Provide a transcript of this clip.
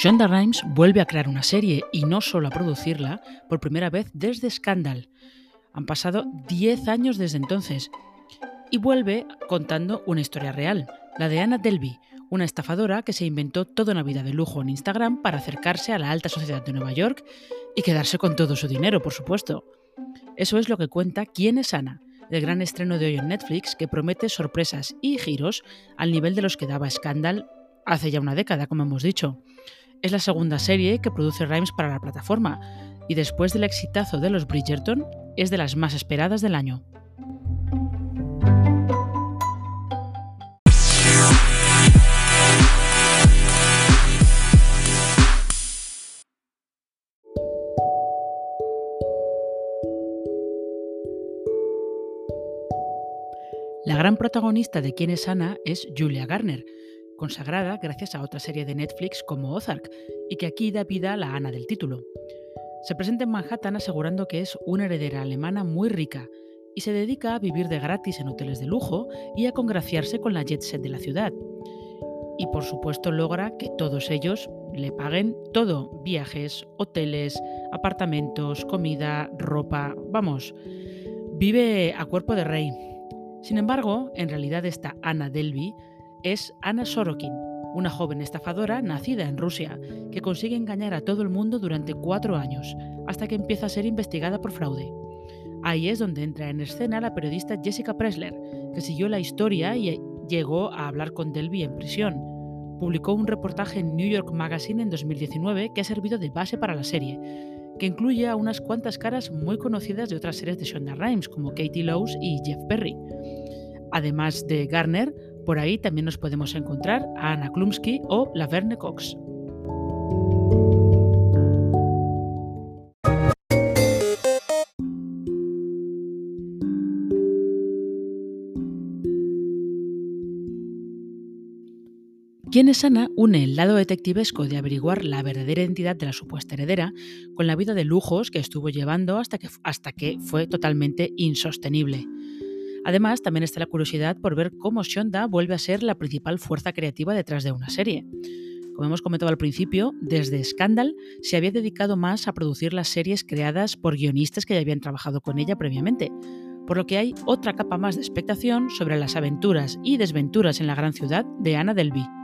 Shonda Rhimes vuelve a crear una serie y no solo a producirla, por primera vez desde Scandal. Han pasado 10 años desde entonces. Y vuelve contando una historia real, la de Anna Delvey, una estafadora que se inventó toda una vida de lujo en Instagram para acercarse a la alta sociedad de Nueva York y quedarse con todo su dinero, por supuesto. Eso es lo que cuenta Quién es Ana, el gran estreno de hoy en Netflix que promete sorpresas y giros al nivel de los que daba Scandal hace ya una década, como hemos dicho. Es la segunda serie que produce Rhymes para la plataforma y después del exitazo de los Bridgerton es de las más esperadas del año. La gran protagonista de Quién es Ana es Julia Garner, consagrada gracias a otra serie de Netflix como Ozark, y que aquí da vida a la Ana del título. Se presenta en Manhattan asegurando que es una heredera alemana muy rica y se dedica a vivir de gratis en hoteles de lujo y a congraciarse con la jet set de la ciudad. Y por supuesto logra que todos ellos le paguen todo, viajes, hoteles, apartamentos, comida, ropa, vamos, vive a cuerpo de rey. Sin embargo, en realidad esta Ana Delby es Anna Sorokin, una joven estafadora nacida en Rusia, que consigue engañar a todo el mundo durante cuatro años, hasta que empieza a ser investigada por fraude. Ahí es donde entra en escena la periodista Jessica Pressler, que siguió la historia y llegó a hablar con Delby en prisión. Publicó un reportaje en New York Magazine en 2019 que ha servido de base para la serie, que incluye a unas cuantas caras muy conocidas de otras series de Shonda Rhimes, como Katie Lowes y Jeff Perry. Además de Garner, por ahí también nos podemos encontrar a Anna Klumsky o Laverne Cox. ¿Quién es Ana? une el lado detectivesco de averiguar la verdadera identidad de la supuesta heredera con la vida de lujos que estuvo llevando hasta que, hasta que fue totalmente insostenible. Además, también está la curiosidad por ver cómo Shonda vuelve a ser la principal fuerza creativa detrás de una serie. Como hemos comentado al principio, desde Scandal se había dedicado más a producir las series creadas por guionistas que ya habían trabajado con ella previamente, por lo que hay otra capa más de expectación sobre las aventuras y desventuras en la gran ciudad de Anna Delvey.